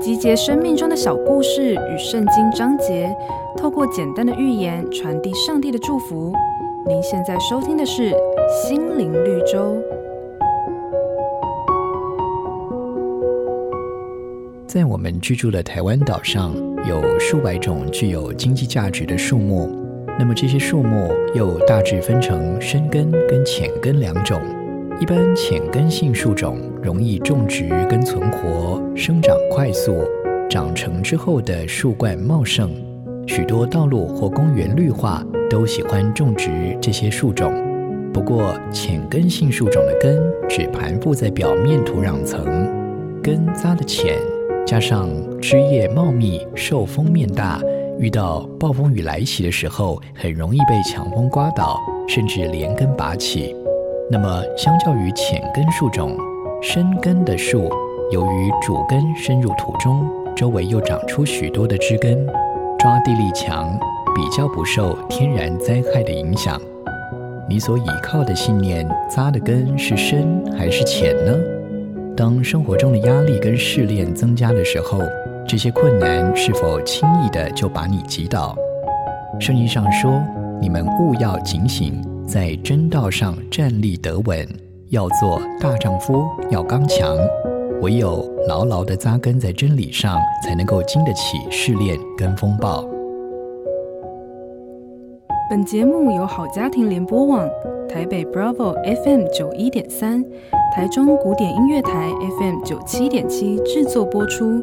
集结生命中的小故事与圣经章节，透过简单的寓言传递上帝的祝福。您现在收听的是《心灵绿洲》。在我们居住的台湾岛上，有数百种具有经济价值的树木。那么这些树木又大致分成深根跟浅根两种。一般浅根性树种容易种植跟存活，生长快速，长成之后的树冠茂盛。许多道路或公园绿化都喜欢种植这些树种。不过浅根性树种的根只盘附在表面土壤层，根扎得浅，加上枝叶茂密，受风面大，遇到暴风雨来袭的时候，很容易被强风刮倒，甚至连根拔起。那么，相较于浅根树种，深根的树，由于主根深入土中，周围又长出许多的枝根，抓地力强，比较不受天然灾害的影响。你所倚靠的信念扎的根是深还是浅呢？当生活中的压力跟试炼增加的时候，这些困难是否轻易的就把你击倒？圣经上说：“你们务要警醒。”在真道上站立得稳，要做大丈夫，要刚强。唯有牢牢地扎根在真理上，才能够经得起试炼跟风暴。本节目由好家庭联播网、台北 Bravo FM 九一点三、台中古典音乐台 FM 九七点七制作播出。